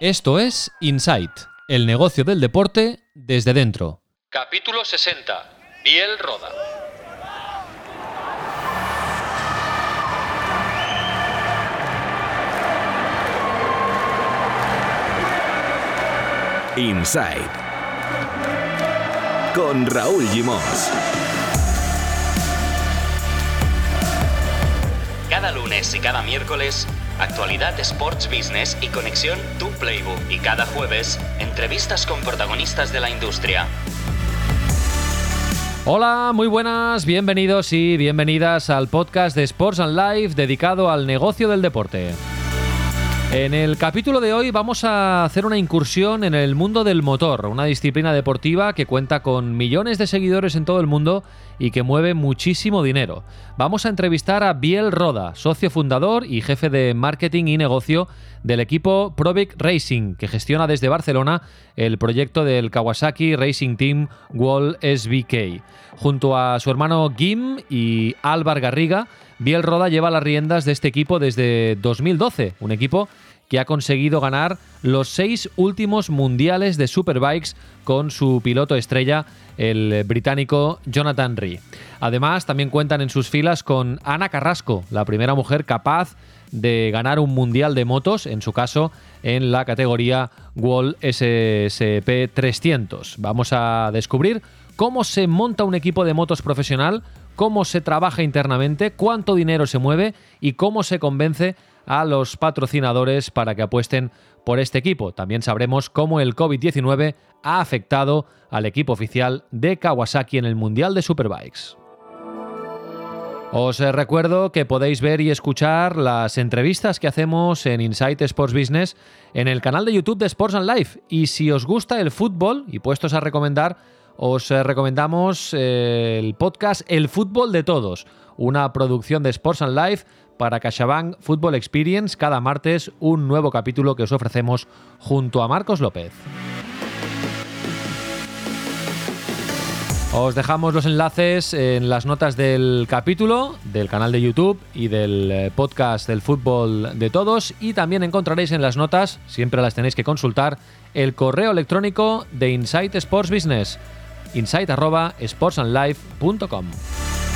Esto es Insight, el negocio del deporte desde dentro. Capítulo 60. Biel Roda. Inside con Raúl Gimos. Cada lunes y cada miércoles, actualidad Sports Business y conexión Tu Playbook. Y cada jueves, entrevistas con protagonistas de la industria. Hola, muy buenas, bienvenidos y bienvenidas al podcast de Sports and Life dedicado al negocio del deporte. En el capítulo de hoy vamos a hacer una incursión en el mundo del motor, una disciplina deportiva que cuenta con millones de seguidores en todo el mundo y que mueve muchísimo dinero. Vamos a entrevistar a Biel Roda, socio fundador y jefe de marketing y negocio del equipo Provic Racing, que gestiona desde Barcelona el proyecto del Kawasaki Racing Team Wall SBK. Junto a su hermano Gim y Álvar Garriga, Biel Roda lleva las riendas de este equipo desde 2012, un equipo que ha conseguido ganar los seis últimos mundiales de Superbikes con su piloto estrella, el británico Jonathan Ree. Además, también cuentan en sus filas con Ana Carrasco, la primera mujer capaz de ganar un mundial de motos, en su caso en la categoría Wall SSP 300. Vamos a descubrir cómo se monta un equipo de motos profesional, cómo se trabaja internamente, cuánto dinero se mueve y cómo se convence a los patrocinadores para que apuesten por este equipo. También sabremos cómo el COVID-19 ha afectado al equipo oficial de Kawasaki en el Mundial de Superbikes. Os recuerdo que podéis ver y escuchar las entrevistas que hacemos en Insight Sports Business en el canal de YouTube de Sports and Life. Y si os gusta el fútbol y puestos a recomendar, os eh, recomendamos eh, el podcast El Fútbol de Todos, una producción de Sports and Life para CaixaBank Football Experience. Cada martes un nuevo capítulo que os ofrecemos junto a Marcos López. Os dejamos los enlaces en las notas del capítulo, del canal de YouTube y del eh, podcast del fútbol de todos. Y también encontraréis en las notas, siempre las tenéis que consultar, el correo electrónico de Insight Sports Business insight.sportsandlife.com.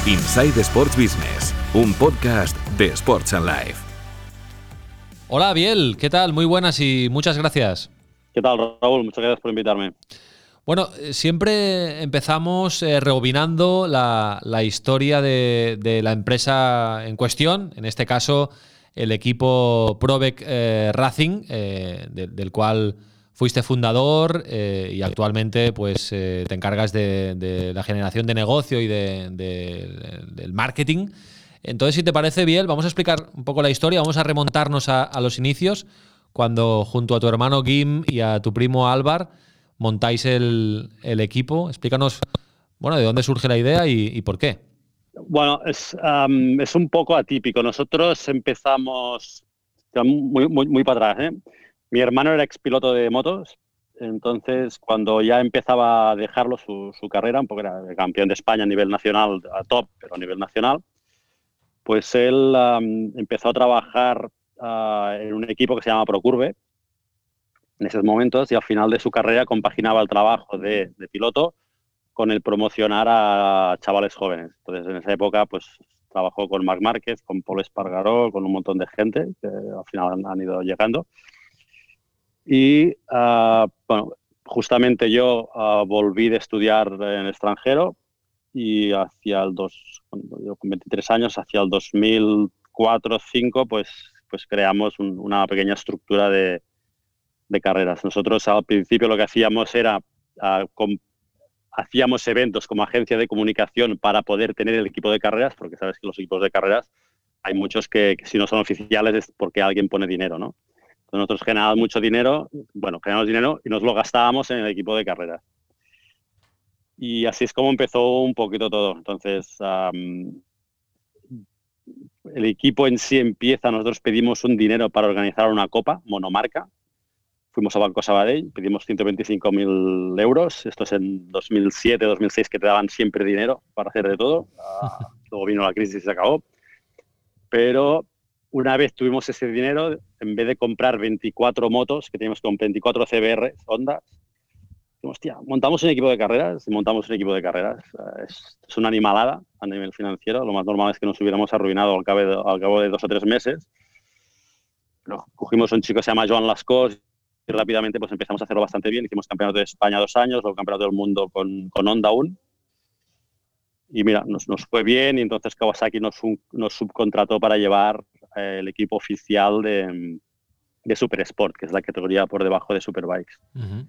Inside Sports Business, un podcast de Sports and Life. Hola, Biel, ¿qué tal? Muy buenas y muchas gracias. ¿Qué tal, Raúl? Muchas gracias por invitarme. Bueno, eh, siempre empezamos eh, rebobinando la, historia de, la empresa en cuestión, en este caso el equipo Provec eh, Racing, del cual fuiste fundador eh, y actualmente pues eh, te encargas de, la generación de negocio y del marketing. Entonces, si te parece bien, vamos a explicar un poco la historia, vamos a remontarnos a, los inicios, cuando junto a tu hermano Gim y a tu primo Álvar montáis el, equipo. Explícanos, bueno, de dónde surge la idea y, por qué. Bueno, es, es, un poco atípico. Nosotros empezamos muy, muy, muy para atrás. ¿eh? Mi hermano era expiloto de motos, entonces cuando ya empezaba a dejarlo su, carrera, un poco era campeón de España a nivel nacional, a top, pero a nivel nacional, pues él empezó a trabajar ah, en un equipo que se llama Procurve en esos momentos y al final de su carrera compaginaba el trabajo de, piloto con el promocionar a chavales jóvenes. Entonces en esa época pues trabajó con Marc Márquez, con Paul Espargaró, con un montón de gente que al final han ido llegando. Y ah, bueno, justamente yo ah, volví de estudiar en extranjero y hacia el dos, yo con 23 años, hacia el 2004-2005, pues, pues creamos una pequeña estructura de, de, carreras. Nosotros al principio lo que hacíamos era, ah, hacíamos eventos como agencia de comunicación para poder tener el equipo de carreras, porque sabes que los equipos de carreras hay muchos que, que si no son oficiales es porque alguien pone dinero, ¿no? Nosotros generábamos mucho dinero, bueno, generamos dinero y nos lo gastábamos en el equipo de carrera. Y así es como empezó un poquito todo. Entonces, el equipo en sí empieza, nosotros pedimos un dinero para organizar una copa monomarca. Fuimos a Banco Sabadell, pedimos 125.000 euros. Esto es en 2007, 2006, que te daban siempre dinero para hacer de todo. Ah, luego vino la crisis y se acabó. Pero una vez tuvimos ese dinero, en vez de comprar 24 motos, que teníamos con 24 CBR Honda, hostia, montamos un equipo de carreras, montamos un equipo de carreras. Es, es, una animalada a nivel financiero. Lo más normal es que nos hubiéramos arruinado al cabo de, al cabo de dos o tres meses. Pero cogimos un chico que se llama Joan Lascos y rápidamente pues empezamos a hacerlo bastante bien. Hicimos campeonato de España dos años, luego campeonato del mundo con, con Honda aún. Y mira, nos, nos, fue bien y entonces Kawasaki nos, nos subcontrató para llevar el equipo oficial de, de Super Sport, que es la categoría por debajo de Superbikes. Uh -huh.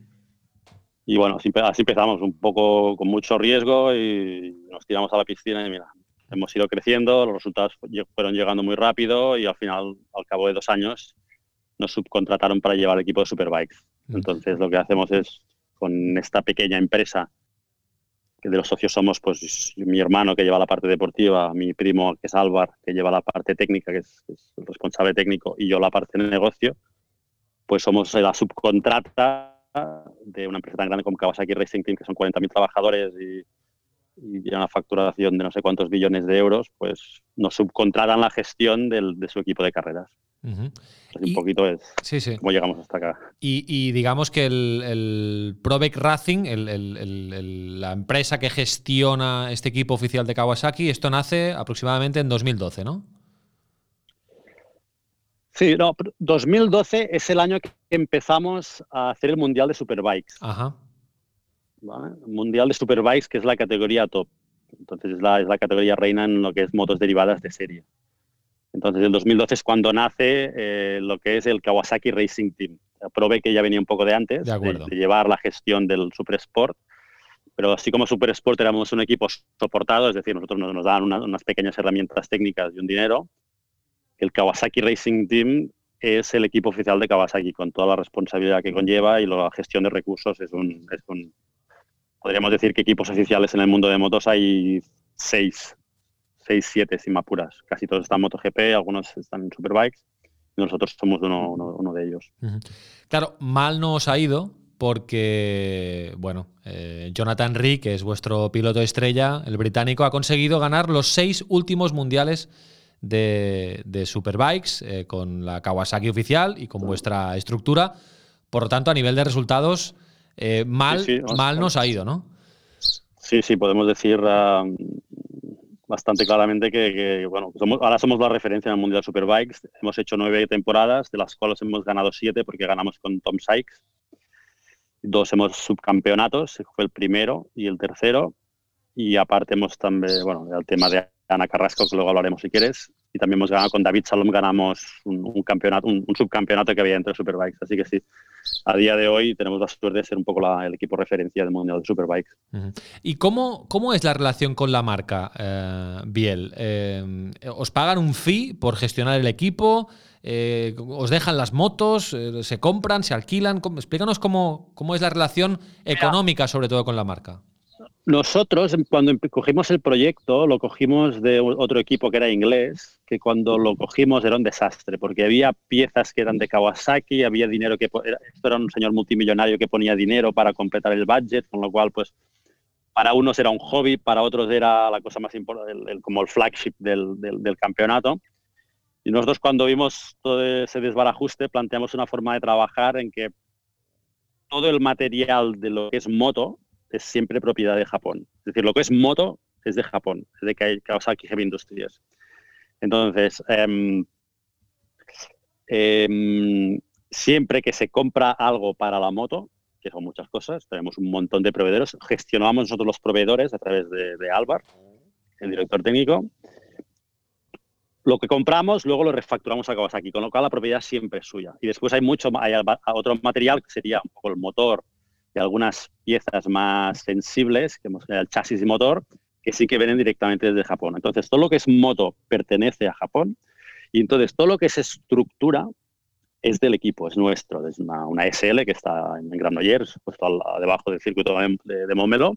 Y bueno, así, así, empezamos, un poco con mucho riesgo y nos tiramos a la piscina y mira, hemos ido creciendo, los resultados fueron llegando muy rápido y al final, al cabo de dos años, nos subcontrataron para llevar el equipo de Superbikes. Entonces lo que hacemos es, con esta pequeña empresa, que de los socios somos pues mi hermano que lleva la parte deportiva, mi primo que es Álvar, que lleva la parte técnica, que es, el responsable técnico, y yo la parte de negocio, pues somos la subcontrata de una empresa tan grande como Kawasaki Racing Team, que son 40.000 trabajadores y, y una facturación de no sé cuántos billones de euros, pues nos subcontratan la gestión de su equipo de carreras. Uh -huh. Así y, un poquito es sí, sí. cómo llegamos hasta acá. Y, y digamos que el, el Probec Racing, el, la empresa que gestiona este equipo oficial de Kawasaki, esto nace aproximadamente en 2012, ¿no? Sí, no, 2012 es el año que empezamos a hacer el Mundial de Superbikes. Ajá. ¿Vale? Mundial de Superbikes, que es la categoría top. Entonces es la, es la categoría reina en lo que es motos derivadas de serie. Entonces el 2012 es cuando nace eh, lo que es el Kawasaki Racing Team. Probé que ya venía un poco de antes, de, de, de llevar la gestión del Super Sport. Pero así como Super Sport éramos un equipo soportado, es decir, nosotros nos, nos daban una, unas pequeñas herramientas técnicas y un dinero, el Kawasaki Racing Team es el equipo oficial de Kawasaki con toda la responsabilidad que conlleva y la gestión de recursos es un, es un podríamos decir que equipos oficiales en el mundo de motos hay seis, seis, siete sin apuras. Casi todos están en MotoGP, algunos están en Superbikes y nosotros somos uno, uno, uno de ellos. Uh -huh. Claro, mal no os ha ido porque, bueno, eh, Jonathan Ree, que es vuestro piloto estrella, el británico, ha conseguido ganar los seis últimos mundiales de, de Superbikes eh, con la Kawasaki oficial y con vuestra estructura. Por lo tanto, a nivel de resultados, eh, mal, sí, sí, mal nos ha ido, ¿no? Sí, sí, podemos decir uh, bastante claramente que, que bueno, somos, ahora somos la referencia en el Mundial Superbikes. Hemos hecho nueve temporadas, de las cuales hemos ganado siete porque ganamos con Tom Sykes. Dos hemos subcampeonatos, fue el primero y el tercero. Y aparte hemos también, bueno, el tema de Ana Carrasco, que luego hablaremos si quieres. Y también hemos ganado con David Salom, ganamos un, un campeonato, un, un, subcampeonato que había entre Superbikes. Así que sí, a día de hoy tenemos la suerte de ser un poco la, el equipo referencia del Mundial de Superbikes. ¿Y cómo, cómo es la relación con la marca, eh, Biel? Eh, ¿Os pagan un fee por gestionar el equipo? Eh, ¿Os dejan las motos? Eh, ¿Se compran? ¿Se alquilan? ¿Cómo? Explícanos cómo, cómo es la relación económica, sobre todo, con la marca. Nosotros, cuando cogimos el proyecto, lo cogimos de otro equipo que era inglés, que cuando lo cogimos era un desastre, porque había piezas que eran de Kawasaki, había dinero que... Esto era un señor multimillonario que ponía dinero para completar el budget, con lo cual, pues, para unos era un hobby, para otros era la cosa más importante, el, el, como el flagship del, del, del, campeonato. Y nosotros cuando vimos todo ese desbarajuste, planteamos una forma de trabajar en que todo el material de lo que es moto, es siempre propiedad de Japón. Es decir, lo que es moto es de Japón, es de Kawasaki Heavy Industries. Entonces, eh, eh, siempre que se compra algo para la moto, que son muchas cosas, tenemos un montón de proveedores, gestionamos nosotros los proveedores a través de, de Álvar, el director técnico. Lo que compramos, luego lo refacturamos a Kawasaki, con lo cual la propiedad siempre es suya. Y después hay mucho, hay otro material que sería un poco el motor, y algunas piezas más sensibles, que el chasis y motor, que sí que vienen directamente desde Japón. Entonces, todo lo que es moto pertenece a Japón y entonces todo lo que es estructura es del equipo, es nuestro. Es una, una SL que está en Granollers, puesto al, debajo del circuito de, de, Momelo.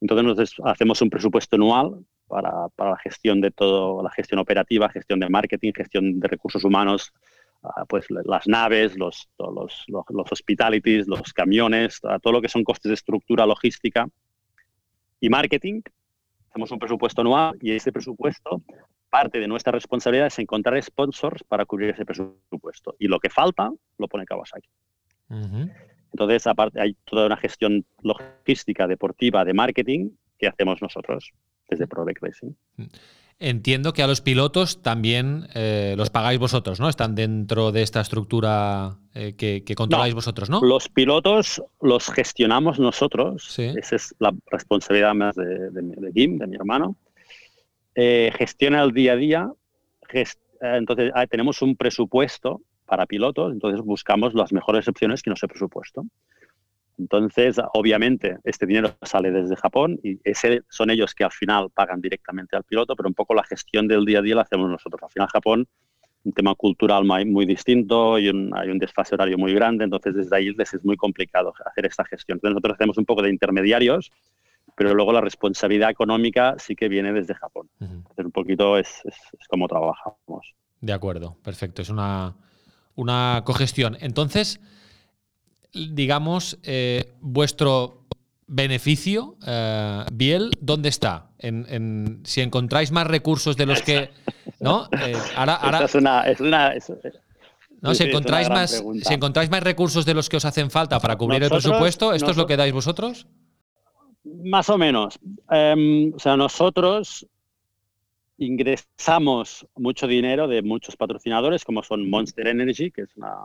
Entonces, nosotros hacemos un presupuesto anual para, para la gestión de todo, la gestión operativa, gestión de marketing, gestión de recursos humanos, pues las naves, los, los, los, los, hospitalities, los camiones, uh, todo lo que son costes de estructura, logística y marketing. Hacemos un presupuesto anual y ese presupuesto parte de nuestra responsabilidad es encontrar sponsors para cubrir ese presupuesto. Y lo que falta lo pone Kawasaki. Entonces, aparte, hay toda una gestión logística, deportiva, de marketing que hacemos nosotros desde ProBeck Racing. Mm. Entiendo que a los pilotos también eh, los pagáis vosotros, ¿no? Están dentro de esta estructura eh, que, controláis vosotros, ¿no? Los pilotos los gestionamos nosotros. Esa es la responsabilidad más de, de, Kim, de mi hermano. Eh, gestiona el día a día. entonces, ah, tenemos un presupuesto para pilotos, entonces buscamos las mejores opciones que no se presupuesto. Entonces, obviamente, este dinero sale desde Japón y ese son ellos que al final pagan directamente al piloto, pero un poco la gestión del día a día la hacemos nosotros. Al final, Japón, un tema cultural muy, distinto y hay un desfase horario muy grande, entonces desde ahí les es muy complicado hacer esta gestión. Entonces, nosotros hacemos un poco de intermediarios, pero luego la responsabilidad económica sí que viene desde Japón. Entonces, un poquito es, es, como trabajamos. De acuerdo, perfecto. Es una, una cogestión. Entonces, digamos, eh, vuestro beneficio, eh, Biel, ¿dónde está? En, si encontráis más recursos de los que... ¿no? Eh, ahora, ahora, es una... Es una no, si, encontráis más, si encontráis más recursos de los que os hacen falta para cubrir el presupuesto, ¿esto es lo que dais vosotros? Más o menos. Em, o sea, nosotros ingresamos mucho dinero de muchos patrocinadores, como son Monster Energy, que es una,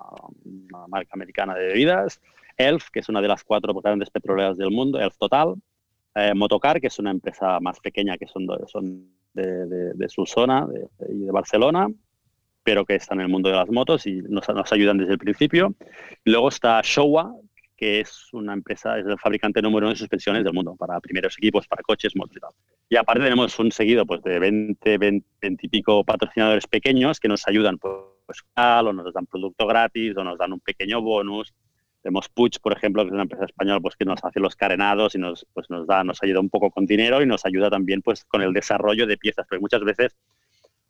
marca americana de bebidas, Elf, que es una de las cuatro grandes petroleras del mundo, Elf Total, eh, Motocar, que es una empresa más pequeña que son, de, su zona y de, Barcelona, pero que está en el mundo de las motos y nos ayudan desde el principio. luego está Showa, que es una empresa, es el fabricante número uno de suspensiones del mundo para primeros equipos, para coches, motos y tal. Y aparte tenemos un seguido pues, de 20, 20, y pico patrocinadores pequeños que nos ayudan pues, o nos dan producto gratis o nos dan un pequeño bonus. Tenemos Puch, por ejemplo, que es una empresa española pues, que nos hace los carenados y nos, pues, nos, da, nos ayuda un poco con dinero y nos ayuda también pues, con el desarrollo de piezas, porque muchas veces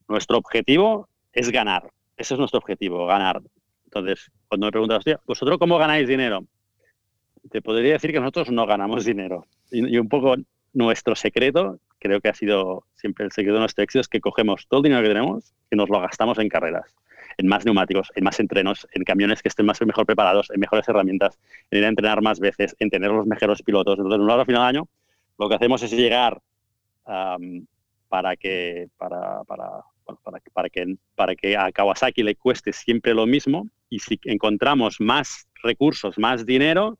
nuestro objetivo es ganar. Ese es nuestro objetivo, ganar. Entonces, cuando me preguntas, ¿vosotros cómo ganáis dinero? Te podría decir que nosotros no ganamos dinero. Y, un poco nuestro secreto, creo que ha sido siempre el secreto de nuestro éxito, es que cogemos todo el dinero que tenemos y nos lo gastamos en carreras, en más neumáticos, en más entrenos, en camiones que estén más mejor preparados, en mejores herramientas, en ir a entrenar más veces, en tener los mejores pilotos. Entonces, al final del año, lo que hacemos es llegar para que para, para, para, que, para que a Kawasaki le cueste siempre lo mismo y si encontramos más recursos, más dinero,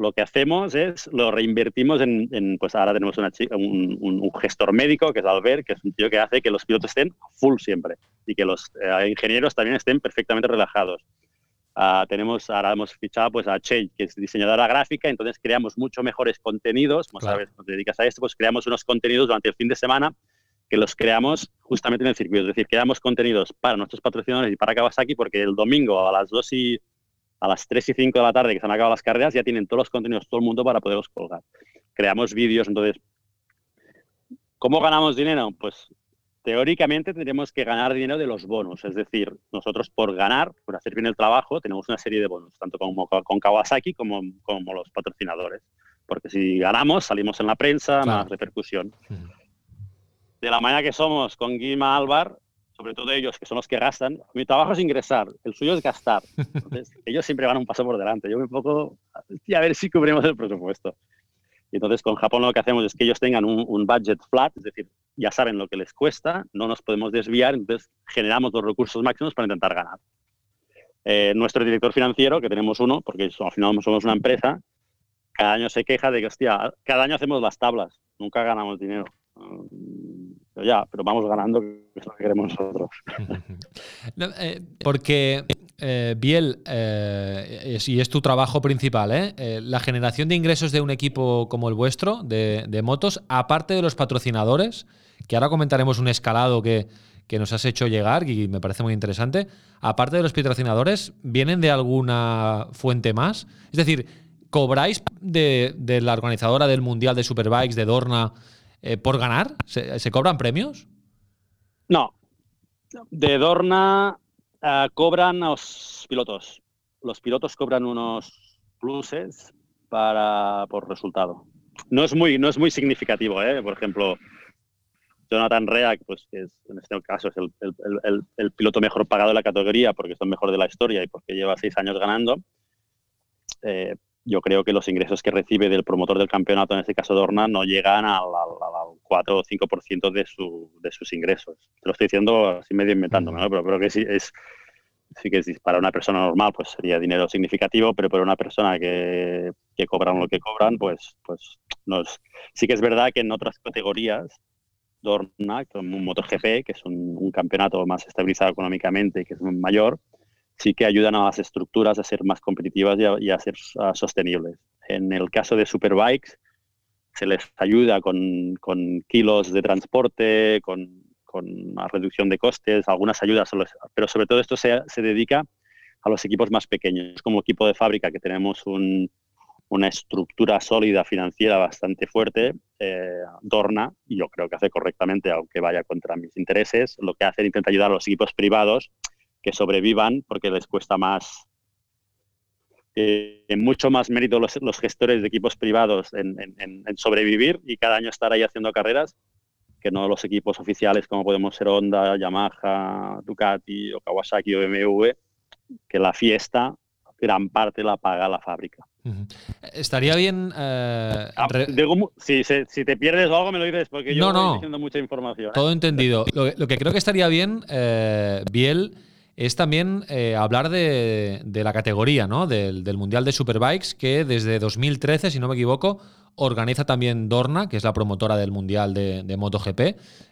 lo que hacemos es lo reinvertimos en, pues ahora tenemos un, gestor médico que es Albert, que es un tío que hace que los pilotos estén full siempre y que los eh, ingenieros también estén perfectamente relajados. Ah, tenemos, ahora hemos fichado pues, a Che, que es diseñadora gráfica, entonces creamos mucho mejores contenidos, como sabes, cuando te dedicas a esto, pues creamos unos contenidos durante el fin de semana que los creamos justamente en el circuito, es decir, creamos contenidos para nuestros patrocinadores y para Kawasaki porque el domingo a las 2 y a las 3 y 5 de la tarde que se han acabado las carreras, ya tienen todos los contenidos, todo el mundo para poderlos colgar. Creamos vídeos, entonces, ¿cómo ganamos dinero? Pues teóricamente tendríamos que ganar dinero de los bonos, es decir, nosotros por ganar, por hacer bien el trabajo, tenemos una serie de bonos, tanto como con Kawasaki como, como los patrocinadores. Porque si ganamos, salimos en la prensa, más repercusión. De la manera que somos con Guima Álvar, sobre todo ellos, que son los que gastan, mi trabajo es ingresar, el suyo es gastar. Entonces, ellos siempre van un paso por delante. Yo me pongo a ver si cubrimos el presupuesto. Y entonces con Japón lo que hacemos es que ellos tengan un, budget flat, es decir, ya saben lo que les cuesta, no nos podemos desviar, entonces generamos los recursos máximos para intentar ganar. Eh, nuestro director financiero, que tenemos uno, porque al final somos una empresa, cada año se queja de que, hostia, cada año hacemos las tablas, nunca ganamos dinero ya, pero vamos ganando, que es lo que queremos nosotros. Eh, porque, eh, Biel, eh, y es tu trabajo principal, ¿eh? la generación de ingresos de un equipo como el vuestro, de, motos, aparte de los patrocinadores, que ahora comentaremos un escalado que, nos has hecho llegar y me parece muy interesante, aparte de los patrocinadores, ¿vienen de alguna fuente más? Es decir, ¿cobráis de la organizadora del Mundial de Superbikes, de Dorna, eh, por ganar? ¿Se, cobran premios? No. De Dorna eh, cobran los pilotos. Los pilotos cobran unos pluses para, por resultado. No es muy, no es muy significativo, ¿eh? Por ejemplo, Jonathan Reak, pues que es, en este caso es el, el, piloto mejor pagado de la categoría porque es el mejor de la historia y porque lleva seis años ganando, eh, yo creo que los ingresos que recibe del promotor del campeonato, en este caso Dorna, no llegan al, 4 o 5% de, su, de sus ingresos. Te lo estoy diciendo así medio inventándome, ¿no? pero creo que sí es, sí que para una persona normal pues sería dinero significativo, pero para una persona que, que cobran lo que cobran, pues, pues no sí que es verdad que en otras categorías, Dorna, como un MotoGP, que es un, campeonato más estabilizado económicamente y que es mayor, sí que ayudan a las estructuras a ser más competitivas y a, ser sostenibles. En el caso de Superbikes, se les ayuda con, con kilos de transporte, con con reducción de costes, algunas ayudas, pero sobre todo esto se, se dedica a los equipos más pequeños. Como equipo de fábrica que tenemos una estructura sólida financiera bastante fuerte, eh, Dorna, y yo creo que hace correctamente, aunque vaya contra mis intereses, lo que hace es intentar ayudar a los equipos privados que sobrevivan porque les cuesta más, eh, mucho más mérito los, los, gestores de equipos privados en, en, sobrevivir y cada año estar ahí haciendo carreras que no los equipos oficiales como podemos ser Honda, Yamaha, Ducati o Kawasaki o BMW, que la fiesta gran parte la paga la fábrica. Estaría bien. Eh, ah, si, te pierdes algo, me lo dices, porque yo no, estoy diciendo mucha información. ¿eh? Todo entendido. Lo, que creo que estaría bien, eh, Biel, es también hablar de, la categoría, ¿no? Del, del, Mundial de Superbikes, que desde 2013, si no me equivoco, organiza también Dorna, que es la promotora del Mundial de, MotoGP,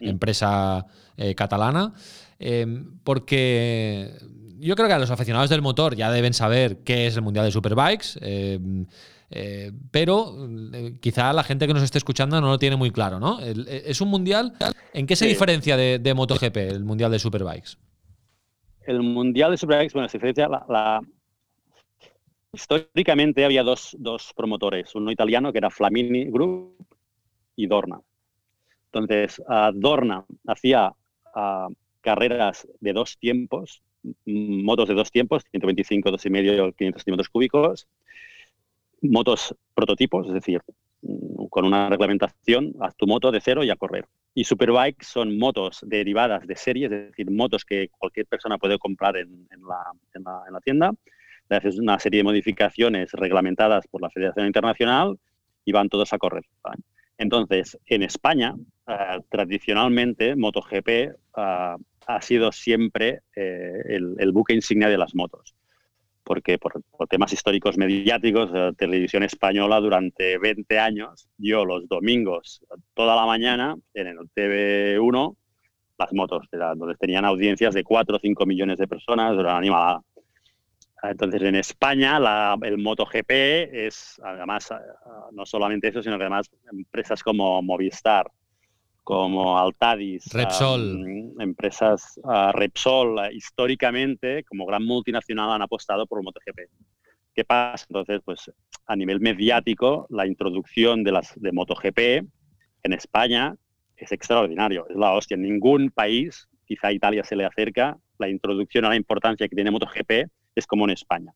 mm. empresa eh, catalana, em, porque yo creo que los aficionados del motor ya deben saber qué es el Mundial de Superbikes. Em, eh, pero eh, quizá la gente que nos esté escuchando no lo tiene muy claro, ¿no? ¿Es un mundial? ¿En qué se diferencia de, MotoGP, el mundial de Superbikes? El mundial de Superbikes, bueno, se diferencia la, Históricamente había dos, promotores, uno italiano que era Flamini Group y Dorna. Entonces, Dorna hacía carreras de dos tiempos, motos de dos tiempos, 125, 2,5 y 500 centímetros cúbicos, motos prototipos, es decir, con una reglamentación, haz tu moto de cero y a correr. Y Superbike son motos derivadas de serie, es decir, motos que cualquier persona puede comprar en, la, en la tienda, le haces una serie de modificaciones reglamentadas por la Federación Internacional y van todos a correr. Entonces, en España, eh, tradicionalmente, MotoGP eh, ha sido siempre eh, el, buque insignia de las motos. Porque por, temas históricos mediáticos, la televisión española durante 20 años, yo los domingos, toda la mañana, en el TV1, las motos, donde tenían audiencias de 4 o 5 millones de personas, eran animada entonces, en España, el MotoGP es, además, eh, no solamente eso, sino que además empresas como Movistar, como Altadis, Repsol, empresas uh, Repsol, eh, históricamente, como gran multinacional, han apostado por el MotoGP. ¿Qué pasa? Entonces, pues a nivel mediático, la introducción de las de MotoGP en España es extraordinario, es la hostia. En ningún país, quizá Italia se le acerca, la introducción a la importancia que tiene MotoGP es como en España.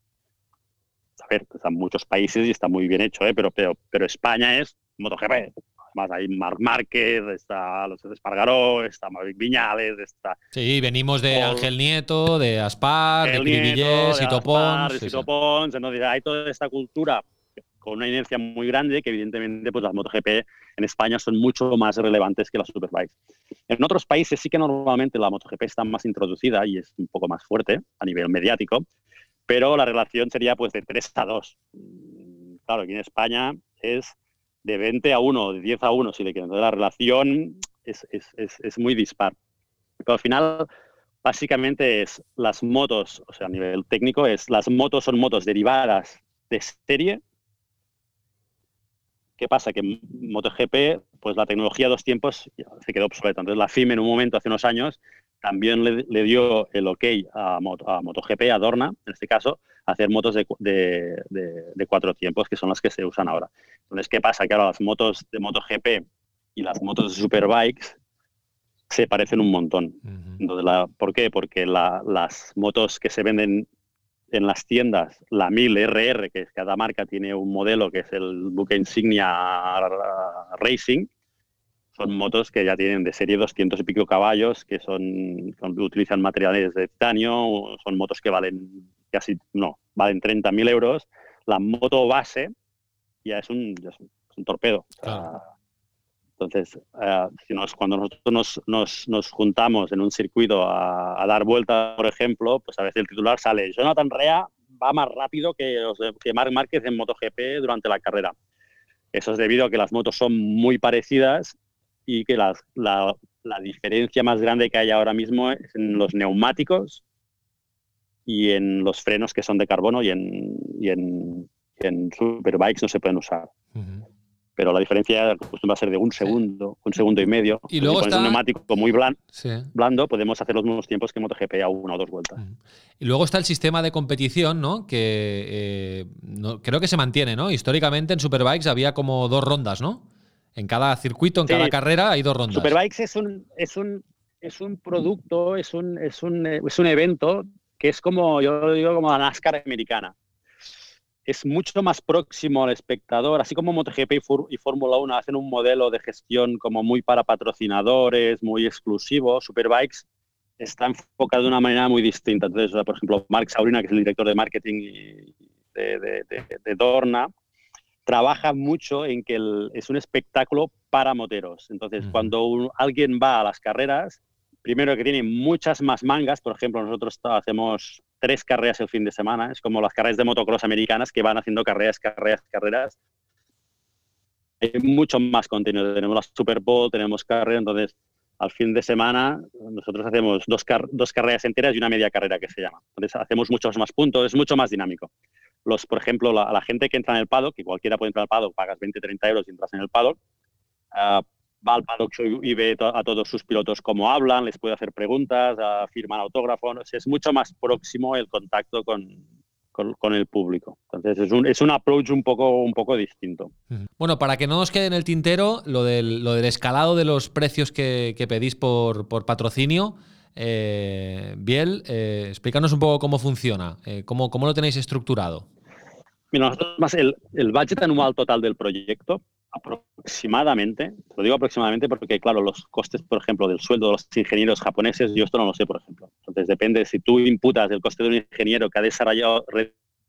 A ver, están muchos países y está muy bien hecho, ¿eh? pero, pero, pero España es MotoGP. Además hay Marc Márquez, está los Espargaró, está Mavic Viñales, está... Sí, venimos de Ángel Nieto, de Aspar, de Cribillés, y Pons. Sí, Pons, ¿no? hay toda esta cultura con una inercia muy grande que evidentemente pues las MotoGP en España son mucho más relevantes que las Superbikes. En otros países sí que normalmente la MotoGP está más introducida y es un poco más fuerte a nivel mediático, pero la relación sería pues de 3 a 2. Mm, claro, aquí en España es de 20 a 1, de 10 a 1, si le quieren. Entonces la relación es, es, es, es, muy dispar. Pero al final, básicamente es las motos, o sea, a nivel técnico, es las motos son motos derivadas de serie. ¿Qué pasa? Que MotoGP, pues la tecnología dos tiempos se quedó obsoleta. Entonces la FIM en un momento, hace unos años, también le, dio el ok a, MotoGP, a Dorna, en este caso, a hacer motos de, cuatro tiempos, que son las que se usan ahora. Entonces, ¿qué pasa? Que ahora las motos de MotoGP y las motos de Superbikes se parecen un montón. ¿Por qué? Porque las motos que se venden en las tiendas, la 1000 RR, que cada marca tiene un modelo que es el buque insignia Racing, son motos que ya tienen de serie 200 y pico caballos, que son, utilizan materiales de titanio, son motos que valen casi, no, valen 30.000 euros. La moto base ya es un, un, torpedo. entonces, eh, si nos, cuando nosotros nos, nos, juntamos en un circuito a, dar vueltas, por ejemplo, pues a veces el titular sale, Jonathan Rea va más rápido que, que Marc Márquez en MotoGP durante la carrera. Eso es debido a que las motos son muy parecidas y que la, la, diferencia más grande que hay ahora mismo es en los neumáticos y en los frenos que son de carbono y en, y en, en superbikes no se pueden usar pero la diferencia va a ser de un segundo, un segundo y medio. Y luego está... un neumático muy blando, podemos hacer los mismos tiempos que MotoGP a una o dos vueltas. Y luego está el sistema de competición, ¿no? Que eh, creo que se mantiene, ¿no? Históricamente en Superbikes había como dos rondas, ¿no? En cada circuito, en cada carrera hay dos rondas. Superbikes es un, es un, es un producto, es un, es un, es un evento que es como, yo lo digo como la NASCAR americana es mucho más próximo al espectador, así como MotoGP y, Fórmula 1 hacen un modelo de gestión como muy para patrocinadores, muy exclusivo, Superbikes está enfocado de una manera muy distinta. Entonces, por ejemplo, Mark Saurina, que es el director de marketing de, Dorna, trabaja mucho en que es un espectáculo para moteros. Entonces, cuando alguien va a las carreras, primero que tiene muchas más mangas, por ejemplo, nosotros hacemos tres carreras el fin de semana. Es como las carreras de motocross americanas que van haciendo carreras, carreras, carreras. Hay mucho más contenido. Tenemos la Super Bowl, tenemos carrera, entonces al fin de semana nosotros hacemos dos, dos carreras enteras y una media carrera que se llama. Entonces hacemos muchos más puntos, es mucho más dinámico. Los, por ejemplo, la, la gente que entra en el paddock, que cualquiera puede entrar al paddock, pagas 20, 30 euros y entras en el paddock, uh, va al paddock y ve a todos sus pilotos cómo hablan, les puede hacer preguntas, firman autógrafos, es mucho más próximo el contacto con, con, el público. Entonces es un, es un approach un poco, un poco distinto. Bueno, para que no nos quede en el tintero, lo del, lo del escalado de los precios que, pedís por, por patrocinio, eh, Biel, eh, explícanos un poco cómo funciona, eh, cómo, cómo, lo tenéis estructurado. Mira, nosotros más el, el budget anual total del proyecto aproximadamente, lo digo aproximadamente porque, claro, los costes, por ejemplo, del sueldo de los ingenieros japoneses, yo esto no lo sé, por ejemplo. Entonces, depende, si tú imputas el coste de un ingeniero que ha desarrollado,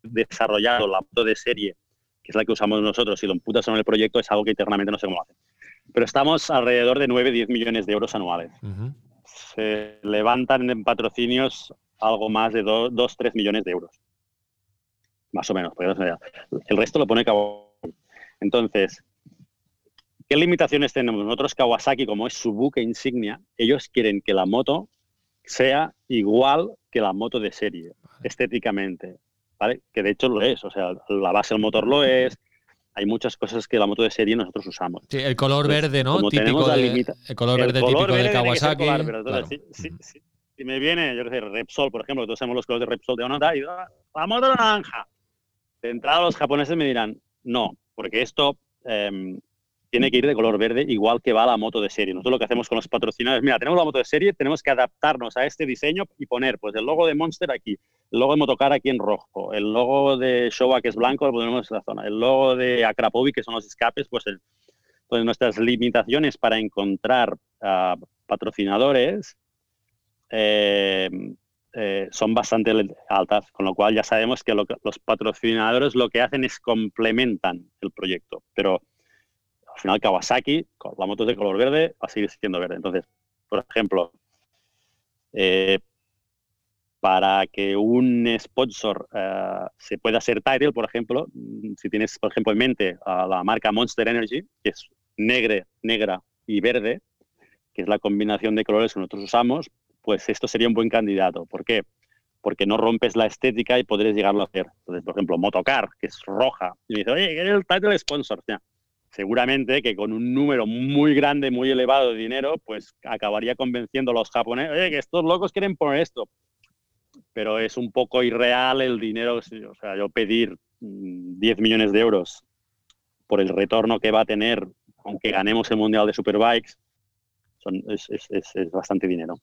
desarrollado la moto de serie, que es la que usamos nosotros, y lo imputas en el proyecto, es algo que internamente no sé cómo lo hacen. Pero estamos alrededor de 9-10 millones de euros anuales. Se levantan en patrocinios algo más de 2-3 millones de euros. Más o menos. El resto lo pone cabo. Entonces, ¿Qué limitaciones tenemos? Nosotros Kawasaki, como es su buque insignia, ellos quieren que la moto sea igual que la moto de serie, estéticamente, ¿vale? Que de hecho lo es, o sea, la base del motor lo es, hay muchas cosas que la moto de serie nosotros usamos. Sí, el color verde, ¿no? Típico de, el color verde típico de Kawasaki. si, me viene, yo qué sé, Repsol, por ejemplo, todos sabemos los colores de Repsol de Honda, y la moto naranja. De entrada los japoneses me dirán, no, porque esto em, tiene que ir de color verde, igual que va la moto de serie. Nosotros lo que hacemos con los patrocinadores, mira, tenemos la moto de serie, tenemos que adaptarnos a este diseño y poner pues el logo de Monster aquí, el logo de Motocar aquí en rojo, el logo de Showa que es blanco, lo ponemos en la zona, el logo de Akrapovi que son los escapes, pues, pues nuestras limitaciones para encontrar ah, patrocinadores eh, eh, son bastante altas, con lo cual ya sabemos que, los patrocinadores lo que hacen es complementan el proyecto, pero al final Kawasaki, con la moto de color verde, va a seguir siendo verde. Entonces, por ejemplo, eh, para que un sponsor eh, se pueda hacer title, por ejemplo, mm, si tienes, por ejemplo, en mente a la marca Monster Energy, que es negre, negra y verde, que es la combinación de colores que nosotros usamos, pues esto sería un buen candidato. ¿Por qué? Porque no rompes la estética y podrías llegarlo a hacer. Entonces, por ejemplo, Motocar, que es roja, y me dice, oye, ¿qué es el title sponsor? seguramente que con un número muy grande, muy elevado de dinero, pues acabaría convenciendo a los japoneses, oye, que estos locos quieren poner esto. Pero es un poco irreal el dinero, o sea, yo pedir 10 mm, millones de euros por el retorno que va a tener, aunque ganemos el Mundial de Superbikes, es, bastante dinero.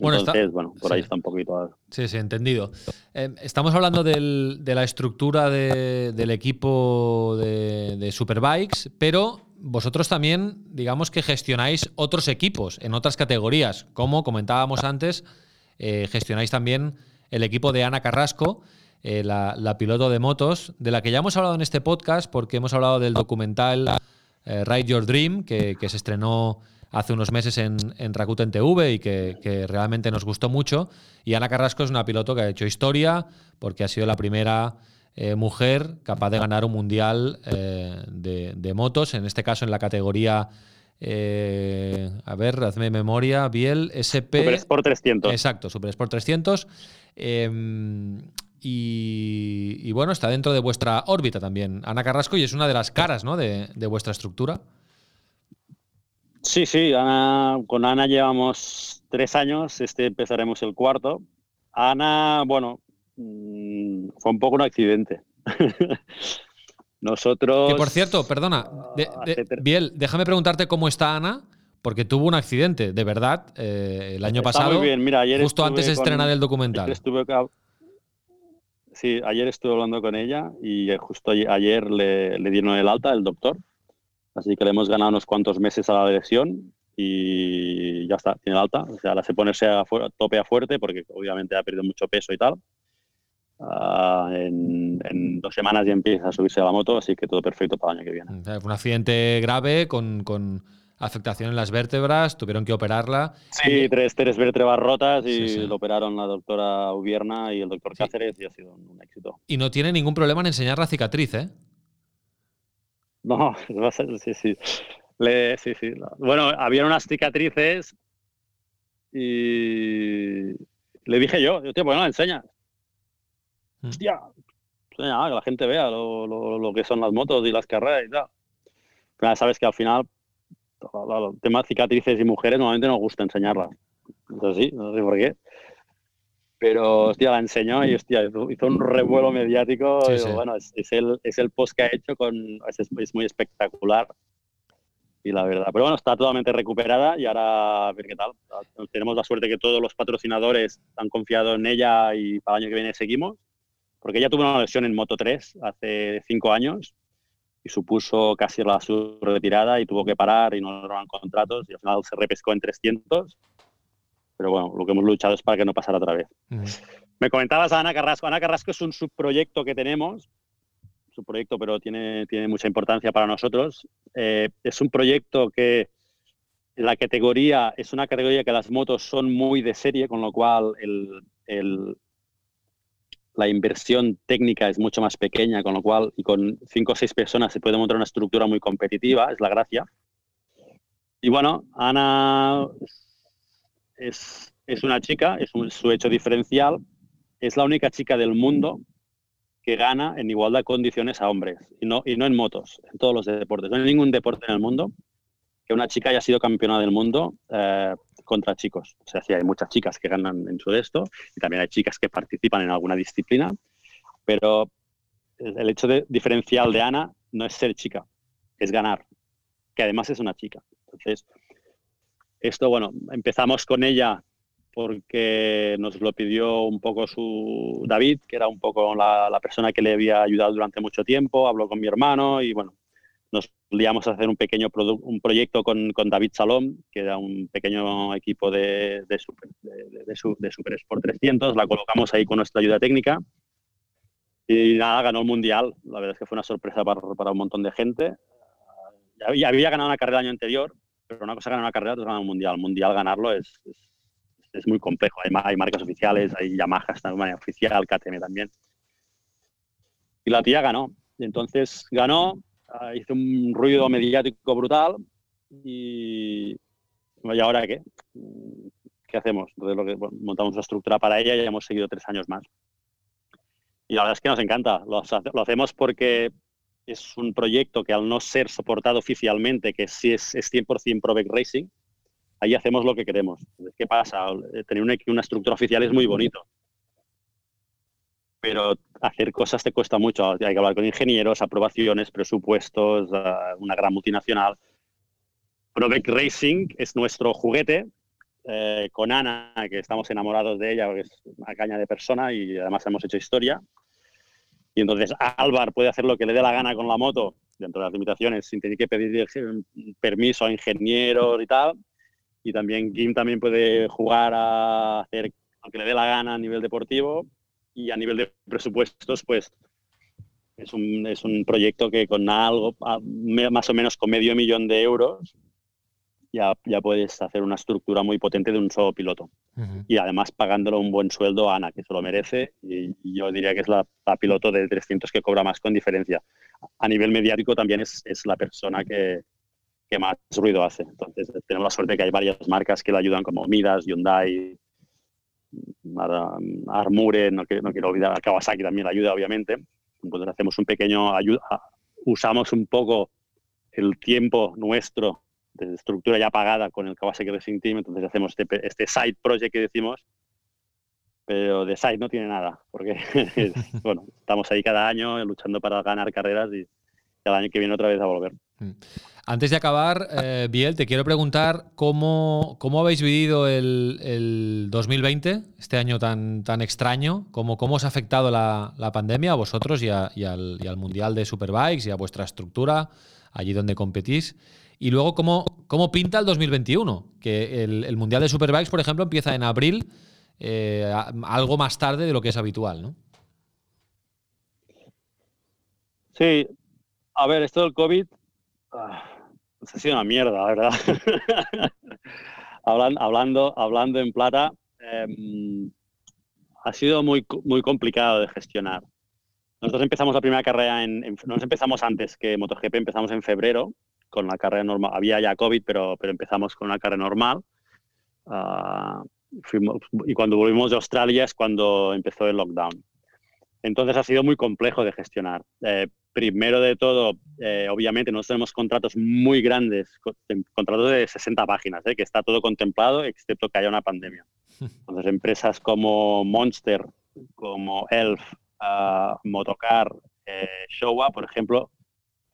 Bueno, Entonces, bueno, por ahí está un poquito. Sí, sí, entendido. Eh, estamos hablando de la estructura del equipo de, Superbikes, pero vosotros también, digamos que gestionáis otros equipos en otras categorías, como comentábamos antes, eh, gestionáis también el equipo de Ana Carrasco, eh, la, piloto de motos, de la que ya hemos hablado en este podcast, porque hemos hablado del documental eh, Ride Your Dream, que, se estrenó hace unos meses en, Rakuten TV y que, realmente nos gustó mucho. Y Ana Carrasco es una piloto que ha hecho historia, porque ha sido la primera mujer capaz de ganar un mundial de, de, motos, en este caso en la categoría eh, a ver, hazme memoria. Biel, SP. Super Sport 300. Exacto, Super Sport 300. Em, y, bueno, está dentro de vuestra órbita también, Ana Carrasco, y es una de las caras ¿no? de, vuestra estructura. Sí, sí, con Ana llevamos tres años, este empezaremos el cuarto. Ana, bueno, mm, fue un poco un accidente. Nosotros. Que por cierto, perdona, Biel, déjame preguntarte cómo está Ana, porque tuvo un accidente, de verdad, eh, el año pasado. Muy bien, mira, ayer justo antes de estrenar el documental. Estuve, sí, ayer estuve hablando con ella y eh, justo ayer le, dieron el alta el doctor. Así que le hemos ganado unos cuantos meses a la lesión y ya está, tiene el alta. O sea, la se ponerse a, tope a fuerte porque obviamente ha perdido mucho peso y tal. Ah, en, dos semanas ya empieza a subirse a la moto, así que todo perfecto para el año que viene. Fue un accidente grave con, afectación en las vértebras, tuvieron que operarla. Sí, tres, tres vértebras rotas y lo operaron la doctora Ubierna y el doctor Cáceres y ha sido un éxito. Y no tiene ningún problema en enseñar la cicatriz, ¿eh? No, sí, sí. sí. Bueno, había unas cicatrices y le dije yo, yo, tío, ¿por qué no la enseñas? Mm. hostia, que la gente vea lo, que son las motos y las carreras y tal. Pero sabes que al final el tema de cicatrices y mujeres normalmente nos gusta enseñarlas. Entonces sí, no sé por qué. Pero, hostia, la enseñó y, hostia, hizo un revuelo mediático. Bueno, es, el, es el post que ha hecho, con, es, muy espectacular. Y la verdad. Pero bueno, está totalmente recuperada y ahora a ver qué tal. Tenemos la suerte que todos los patrocinadores han confiado en ella y para el año que viene seguimos porque ella tuvo una lesión en Moto 3 hace cinco años y supuso casi la su retirada y tuvo que parar y no daban contratos y al final se repescó en 300. Pero bueno, lo que hemos luchado es para que no pasara otra vez. Me comentabas a Ana Carrasco. Ana Carrasco es un subproyecto que tenemos, subproyecto, pero tiene, tiene mucha importancia para nosotros. Eh, es un proyecto que la categoría es una categoría que las motos son muy de serie, con lo cual el, el, la inversión técnica es mucho más pequeña, con lo cual, y con cinco o seis personas se puede montar una estructura muy competitiva, es la gracia. Y bueno, Ana es, una chica, es su hecho diferencial, es la única chica del mundo que gana en igualdad de condiciones a hombres, y no, y no en motos, en todos los deportes. No hay ningún deporte en el mundo que una chica haya sido campeona del mundo eh, contra chicos. O sea, sí hay muchas chicas que ganan en su esto y también hay chicas que participan en alguna disciplina, pero el hecho de, diferencial de Ana no es ser chica, es ganar, que además es una chica. Entonces, esto, bueno, empezamos con ella porque nos lo pidió un poco su David, que era un poco la, persona que le había ayudado durante mucho tiempo, habló con mi hermano y bueno, nos liamos a hacer un pequeño un proyecto con, con, David Salom, que era un pequeño equipo de, de, super, de, Super Sport 300, la colocamos ahí con nuestra ayuda técnica y nada, ganó el Mundial. La verdad es que fue una sorpresa para, para un montón de gente. Ya había, ganado una carrera el año anterior, pero una cosa ganar una carrera, otra ganar un Mundial. El Mundial ganarlo es, es, muy complejo. Hay, marcas oficiales, hay Yamaha también oficial, KTM también. Y la tía ganó. Y entonces ganó, Ah, hizo un ruido mediático brutal y, ¿y ahora qué? ¿Qué hacemos? Entonces lo que, montamos una estructura para ella y hemos seguido tres años más. Y la verdad es que nos encanta. Lo, hacemos porque es un proyecto que al no ser soportado oficialmente, que sí es, es 100% Probec Racing, ahí hacemos lo que queremos. ¿Qué pasa? Tener una, estructura oficial es muy bonito pero hacer cosas te cuesta mucho. Hay que hablar con ingenieros, aprobaciones, presupuestos, una gran multinacional. Provec Racing es nuestro juguete. Eh, con Ana, que estamos enamorados de ella, porque es una caña de persona y además hemos hecho historia. Y entonces Álvar puede hacer lo que le dé la gana con la moto dentro de las limitaciones, sin tener que pedir permiso a ingenieros y tal. Y también Kim también puede jugar a hacer lo que le dé la gana a nivel deportivo y a nivel de presupuestos, pues es un, es un proyecto que con algo, más o menos con medio millón de euros, ya, ya puedes hacer una estructura muy potente de un solo piloto. Y además pagándolo un buen sueldo a Ana, que se lo merece. Y, yo diría que es la, piloto de 300 que cobra más con diferencia. A nivel mediático también es, es la persona que, que, más ruido hace. Entonces tenemos la suerte que hay varias marcas que le ayudan, como Midas, Hyundai, Armure, no, no quiero olvidar, Kawasaki también la ayuda, obviamente. Entonces hacemos un pequeño ayuda, usamos un poco el tiempo nuestro de estructura ya pagada con el Kawasaki Racing Team, entonces hacemos este, este side project que decimos, pero de side no tiene nada, porque bueno, estamos ahí cada año luchando para ganar carreras y cada año que viene otra vez a volver. Mm. Antes de acabar, eh, Biel, te quiero preguntar cómo, cómo habéis vivido el, el, 2020, este año tan, tan extraño, cómo, cómo os ha afectado la, la pandemia a vosotros y, y, al, y, al, Mundial de Superbikes y a vuestra estructura, allí donde competís. Y luego, ¿cómo, cómo pinta el 2021? Que el, Mundial de Superbikes, por ejemplo, empieza en abril, eh, algo más tarde de lo que es habitual, ¿no? Sí. A ver, esto del COVID ah, pues ha sido una mierda, la verdad. hablando, hablando, hablando en plata, em, ha sido muy, muy complicado de gestionar. Nosotros empezamos la primera carrera en, en, Nos empezamos antes que MotoGP, empezamos en febrero con la carrera normal. Había ya COVID, pero, pero empezamos con una carrera normal. Ah, y cuando volvimos de Australia es cuando empezó el lockdown. Entonces ha sido muy complejo de gestionar. Eh, primero de todo, eh, obviamente, nosotros tenemos contratos muy grandes, contratos de 60 páginas, eh, que está todo contemplado, excepto que haya una pandemia. Entonces, empresas como Monster, como Elf, uh, Motocar, Showa, por ejemplo,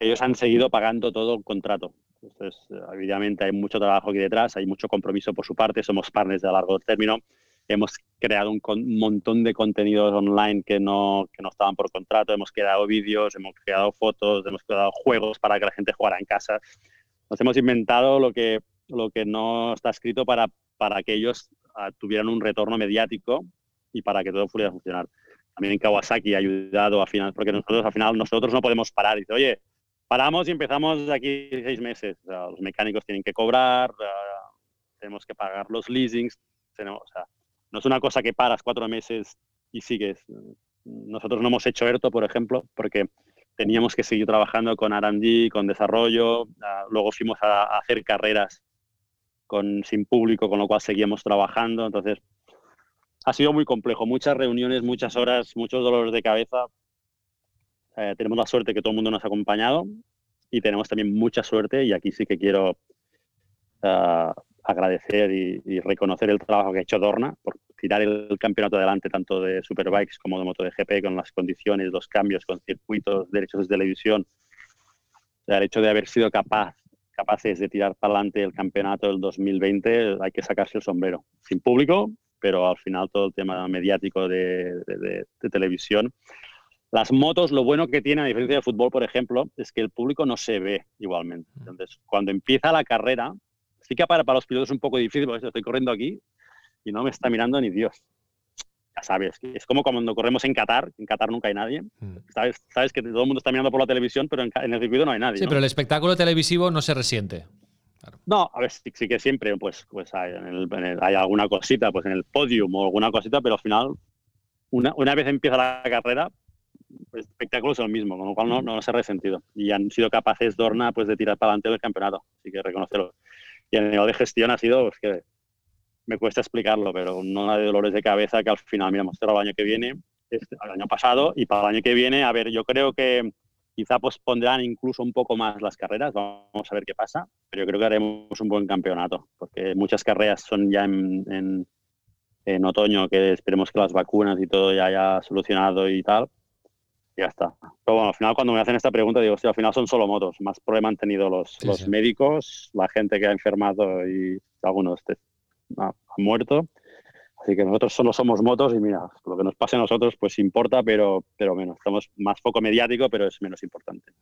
ellos han seguido pagando todo el contrato. Entonces, evidentemente hay mucho trabajo aquí detrás, hay mucho compromiso por su parte, somos partners de largo término. Hemos creado un, montón de contenidos online que no, que no estaban por contrato, hemos creado vídeos, hemos creado fotos, hemos creado juegos para que la gente jugara en casa. Nos hemos inventado lo que, lo que no está escrito para, para que ellos ah, tuvieran un retorno mediático y para que todo pudiera funcionar. También Kawasaki ha ayudado a final, porque nosotros al final nosotros no podemos parar y decir, oye, paramos y empezamos de aquí seis meses. los mecánicos tienen que cobrar, tenemos que pagar los leasings. Tenemos, o sea, no es una cosa que paras cuatro meses y sigues. Nosotros no hemos hecho ERTO, por ejemplo, porque teníamos que seguir trabajando con R&D, con desarrollo. luego fuimos a, hacer carreras con, sin público, con lo cual seguíamos trabajando. Entonces, ha sido muy complejo. Muchas reuniones, muchas horas, muchos dolores de cabeza eh, tenemos la suerte que todo el mundo nos ha acompañado y tenemos también mucha suerte y aquí sí que quiero eh, agradecer y, reconocer el trabajo que ha hecho Dorna por tirar el, campeonato adelante tanto de Superbikes como de MotoGP con las condiciones, los cambios, con circuitos, derechos de televisión. el hecho de haber sido capaz, capaces de tirar para adelante el campeonato del 2020 hay que sacarse el sombrero. Sin público, pero al final todo el tema mediático de, de televisión las motos, lo bueno que tiene, a diferencia del fútbol, por ejemplo, es que el público no se ve igualmente. Mm. Entonces, cuando empieza la carrera, sí que para, para los pilotos es un poco difícil, porque estoy corriendo aquí y no me está mirando ni Dios. Ya sabes, es como cuando corremos en Qatar, en Qatar nunca hay nadie. Mm. Sabes, sabes que todo el mundo está mirando por la televisión, pero en, el circuito no hay nadie. Sí, pero el espectáculo televisivo no se resiente. No, a ver, sí, que siempre pues, pues hay, hay, alguna cosita, pues en el podium o alguna cosita, pero al final, una, una vez empieza la carrera, espectáculos es lo mismo, con lo cual no, no se ha resentido. Y han sido capaces Dorna pues, de tirar para adelante del campeonato, así que reconocerlo. Y el nivel de gestión ha sido, pues, que me cuesta explicarlo, pero no hay dolores de cabeza que al final, mira, hemos el año que viene, este, el año pasado, y para el año que viene, a ver, yo creo que quizá pues pondrán incluso un poco más las carreras, vamos a ver qué pasa, pero yo creo que haremos un buen campeonato, porque muchas carreras son ya en, en, en otoño, que esperemos que las vacunas y todo ya haya solucionado y tal, ya está. Pero bueno, al final cuando me hacen esta pregunta digo, hostia, al final son solo motos. Más problema han tenido los, los médicos, la gente que ha enfermado y algunos han muerto. Así que nosotros solo somos motos y mira, lo que nos pase a nosotros pues importa, pero, pero menos. Estamos más foco mediático, pero es menos importante.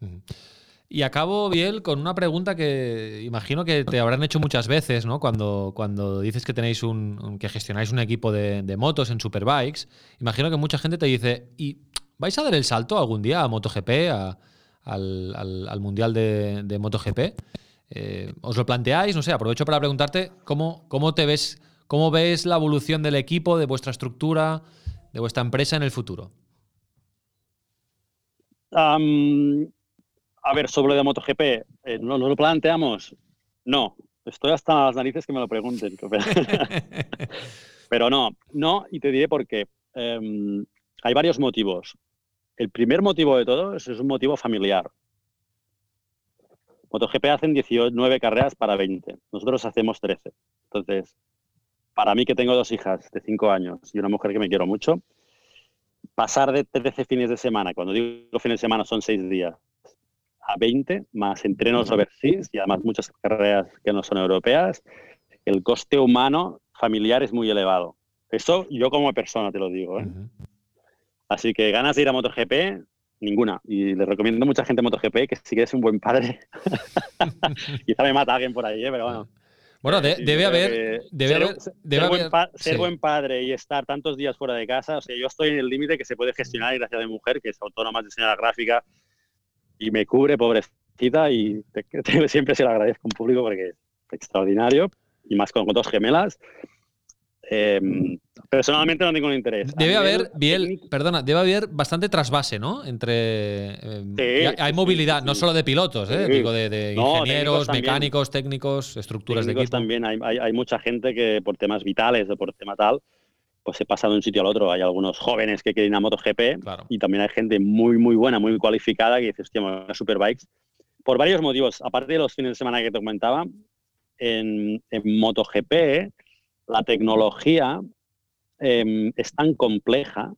Y acabo, Biel, con una pregunta que imagino que te habrán hecho muchas veces, ¿no? Cuando, cuando dices que tenéis un, que gestionáis un equipo de, motos en Superbikes, imagino que mucha gente te dice, ¿y vais a dar el salto algún día a MotoGP, al, Mundial de, MotoGP? Eh, ¿Os lo planteáis? No sé, aprovecho para preguntarte cómo, cómo te ves, cómo ves la evolución del equipo, de vuestra estructura, de vuestra empresa en el futuro. A ver, sobre lo de MotoGP, eh, ¿no, lo planteamos? No, estoy hasta las narices que me lo pregunten. Pero no, no, y te diré por qué. Em, hay varios motivos. El primer motivo de todos es un motivo familiar. MotoGP hacen 19 carreras para 20. Nosotros hacemos 13. Entonces, para mí que tengo dos hijas de 5 años y una mujer que me quiero mucho, pasar de 13 fines de semana, cuando digo fines de semana son 6 días, a 20, más entrenos overseas y además muchas carreras que no son europeas, el coste humano familiar es muy elevado. Eso yo como persona te lo digo. ¿eh? Así que ganas de ir a MotoGP, ninguna. Y le recomiendo a mucha gente MotoGP que si quieres un buen padre, quizá me mata alguien por ahí, ¿eh? pero bueno. Bueno, debe haber. Debe ser, buen, padre y estar tantos días fuera de casa. O sea, yo estoy en el límite que se puede gestionar gracias a mi mujer, que es autónoma, diseñadora gráfica, y me cubre, pobrecita, y siempre se lo agradezco en público porque es extraordinario, y más con, dos gemelas. Em, personalmente no tengo ningún interés. Debe haber, Biel, perdona, debe haber bastante trasvase, ¿no? Entre. Em, hay movilidad, no solo de pilotos, ¿eh? Digo, de, ingenieros, mecánicos, técnicos, estructuras de equipo. también. Hay, hay, hay, mucha gente que por temas vitales o por tema tal, pues se pasa de un sitio al otro. Hay algunos jóvenes que quieren a MotoGP y también hay gente muy, muy buena, muy cualificada que dice, hostia, a Superbikes. Por varios motivos. Aparte de los fines de semana que te comentaba, en, MotoGP la tecnología em, es tan compleja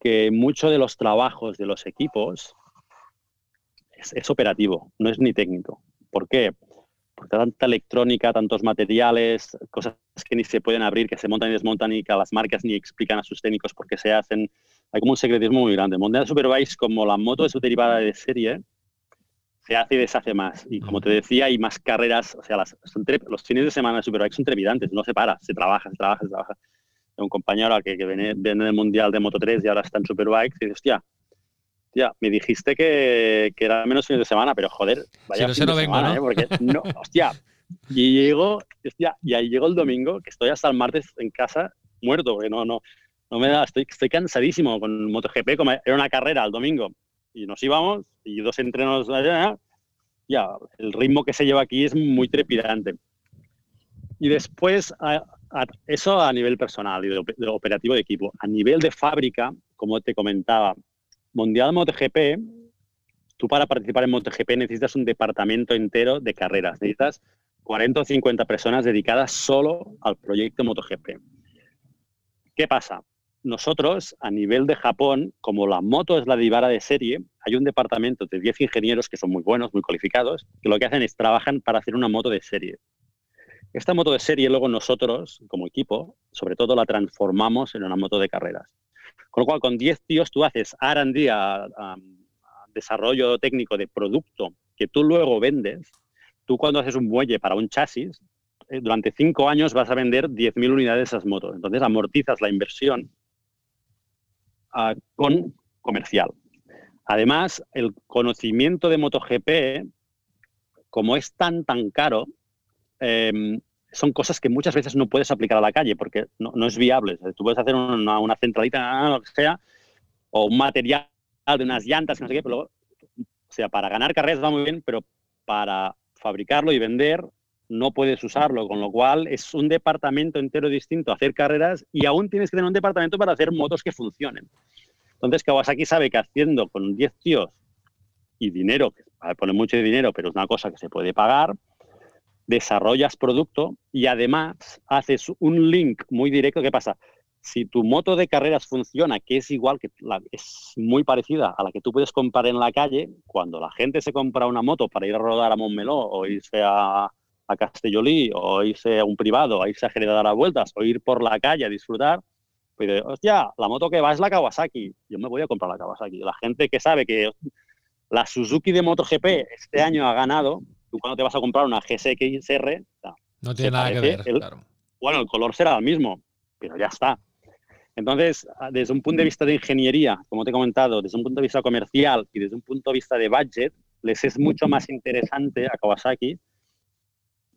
que mucho de los trabajos de los equipos es, operativo, no es ni técnico. ¿Por qué? porque tanta electrónica, tantos materiales, cosas que ni se pueden abrir, que se montan y desmontan y que las marcas ni explican a sus técnicos por qué se hacen. Hay como un secretismo muy grande. Mundial Superbikes, como la moto es su derivada de serie, se hace y deshace más. Y como te decía, hay más carreras, o sea, las, los fines de semana de Superbikes son trepidantes, no se para, se trabaja, se trabaja, se trabaja. Tengo un compañero que, que viene, viene del Mundial de Moto 3 y ahora está en Superbikes y dice, hostia, ya, me dijiste que, que era menos fines de semana, pero joder, vaya si no, no vengo, ¿no? ¿eh? Porque, no, hostia, y llego, hostia, y ahí llego el domingo, que estoy hasta el martes en casa muerto, porque no, no, no me da, estoy, estoy cansadísimo con MotoGP, como era una carrera el domingo, y nos íbamos, y dos entrenos allá, ya, el ritmo que se lleva aquí es muy trepidante. Y después, eso a nivel personal y de operativo de equipo. A nivel de fábrica, como te comentaba, Mundial MotoGP, tú para participar en MotoGP necesitas un departamento entero de carreras. Necesitas 40 o 50 personas dedicadas solo al proyecto MotoGP. ¿Qué pasa? Nosotros, a nivel de Japón, como la moto es la divara de serie, hay un departamento de 10 ingenieros que son muy buenos, muy cualificados, que lo que hacen es trabajan para hacer una moto de serie. Esta moto de serie luego nosotros, como equipo, sobre todo la transformamos en una moto de carreras. Con lo cual, con 10 tíos tú haces R&D, desarrollo técnico de producto que tú luego vendes. Tú cuando haces un muelle para un chasis, eh, durante 5 años vas a vender 10.000 unidades de esas motos. Entonces amortizas la inversión ah, con comercial. Además, el conocimiento de MotoGP, como es tan, tan caro, em, son cosas que muchas veces no puedes aplicar a la calle porque no, es viable. tú puedes hacer una, una, centralita, lo que sea, o un material de unas llantas, no sé qué, pero o sea, para ganar carreras va muy bien, pero para fabricarlo y vender no puedes usarlo, con lo cual es un departamento entero distinto hacer carreras y aún tienes que tener un departamento para hacer motos que funcionen. Entonces Kawasaki sabe que haciendo con 10 tíos y dinero, que pone mucho dinero, pero es una cosa que se puede pagar, desarrollas producto y además haces un link muy directo. ¿Qué pasa? Si tu moto de carreras funciona, que es igual, que es muy parecida a la que tú puedes comprar en la calle, cuando la gente se compra una moto para ir a rodar a Montmeló o irse a, a Castellolí o irse a un privado, a irse a Jerez a dar vueltas o ir por la calle a disfrutar, pues hostia, la moto que va es la Kawasaki, yo me voy a comprar la Kawasaki. La gente que sabe que La Suzuki de MotoGP este año ha ganado. Tú cuando te vas a comprar una GSX-R, no tiene nada que ver. claro. Bueno, el color será el mismo, pero ya está. Entonces, desde un punto de vista de ingeniería, como te he comentado, desde un punto de vista comercial y desde un punto de vista de budget, les es mucho más interesante a Kawasaki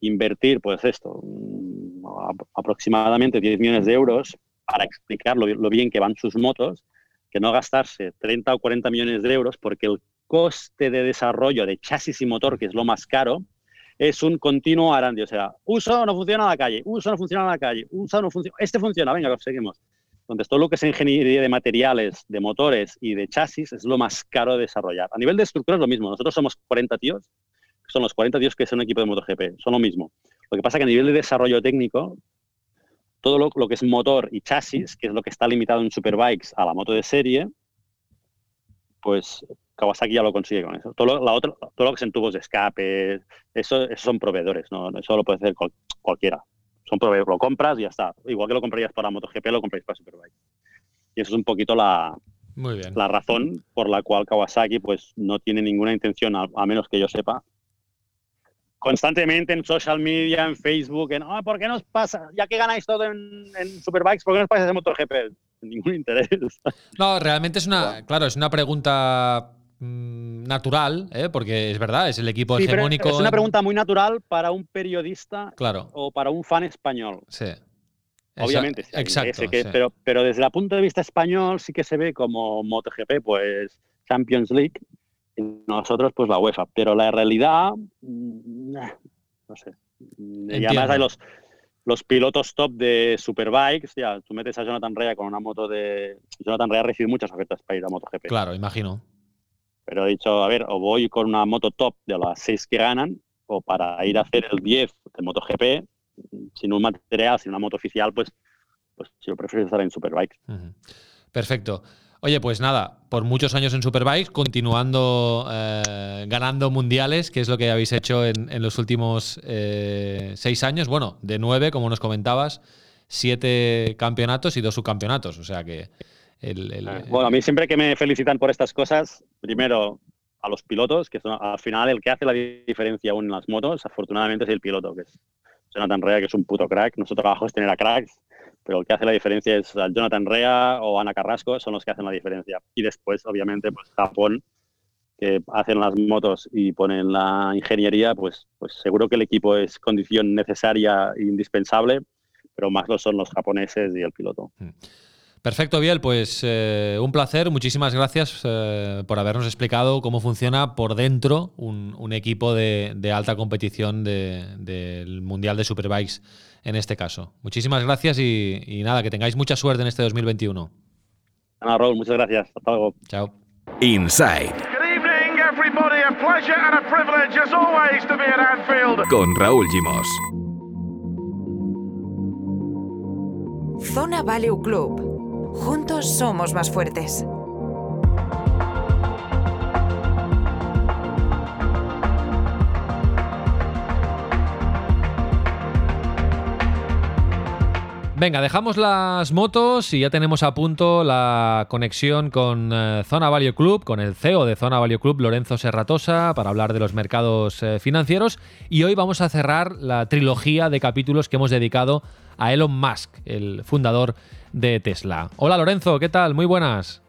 invertir, pues esto, mm, aproximadamente 10 millones de euros para explicar lo, bien que van sus motos, que no gastarse 30 o 40 millones de euros, porque el coste de desarrollo de chasis y motor, que es lo más caro, es un continuo arandi. O sea, uso no funciona en la calle, uso no funciona en la calle, uso no funciona. Este funciona, venga, seguimos. Entonces, todo lo que es ingeniería de materiales, de motores y de chasis es lo más caro de desarrollar. A nivel de estructura es lo mismo. Nosotros somos 40 tíos, son los 40 tíos que son un equipo de MotoGP, son lo mismo. Lo que pasa es que a nivel de desarrollo técnico, todo lo, que es motor y chasis, que es lo que está limitado en Superbikes a la moto de serie, pues Kawasaki ya lo consigue con eso. Todo lo, la otra, todo lo que son tubos de escape, eso, son proveedores, ¿no? eso lo puede hacer cualquiera. Son proveedores, lo compras y ya está. Igual que lo comprarías para MotoGP, lo compráis para Superbike. Y eso es un poquito la, la razón por la cual Kawasaki pues, no tiene ninguna intención, a, menos que yo sepa, constantemente en social media, en Facebook, en oh, ¿por qué nos pasa? Ya que ganáis todo en, en Superbikes, ¿por qué no os pasáis en MotoGP? Ningún interés. No, realmente es una, claro, es una pregunta Mm, natural, ¿eh? porque es verdad, es el equipo hegemónico. Es una pregunta muy natural para un periodista claro. o para un fan español. Sí. Obviamente, exacto. Pero, pero desde el punto de vista español sí que se ve como MotoGP, pues Champions League, nosotros pues la UEFA. Pero la realidad, mm, no sé. Y además hay los, los pilotos top de Superbikes, ya, tú metes a Jonathan Rea con una moto de... Jonathan Rea ha recibido muchas ofertas para ir a MotoGP. Claro, imagino. Pero he dicho, a ver, o voy con una moto top de las seis que ganan, o para ir a hacer el 10 de MotoGP, sin un material, sin una moto oficial, pues, pues yo prefiero estar en Superbikes. Perfecto. Oye, pues nada, por muchos años en Superbikes, continuando eh, ganando mundiales, que es lo que habéis hecho en, los últimos eh, seis años. Bueno, de nueve, como nos comentabas, siete campeonatos y dos subcampeonatos. O sea que Ah, bueno, a mí siempre que me felicitan por estas cosas, primero a los pilotos, que son al final el que hace la diferencia aún en las motos, afortunadamente es el piloto, que es Jonathan Rea, que es un puto crack. Nuestro trabajo es tener a cracks, pero el que hace la diferencia es Jonathan Rea o Ana Carrasco, son los que hacen la diferencia. Y después, obviamente, pues Japón, que hacen las motos y ponen la ingeniería, pues, pues seguro que el equipo es condición necesaria e indispensable, pero más lo son los japoneses y el piloto. Mm. Perfecto, Biel, pues eh, un placer. Muchísimas gracias eh, por habernos explicado cómo funciona por dentro un, equipo de, alta competición del Mundial de Superbikes en este caso. Muchísimas gracias y, nada, que tengáis mucha suerte en este 2021. Ana Raúl, muchas gracias. Hasta luego. Chao. Inside. Con Raúl Gimos. Zona Value Club Juntos somos más fuertes. Venga, dejamos las motos y ya tenemos a punto la conexión con eh, Zona Value Club, con el CEO de Zona Value Club, Lorenzo Serratosa, para hablar de los mercados eh, financieros. Y hoy vamos a cerrar la trilogía de capítulos que hemos dedicado a Elon Musk, el fundador de Tesla. Hola Lorenzo, ¿qué tal? Muy buenas.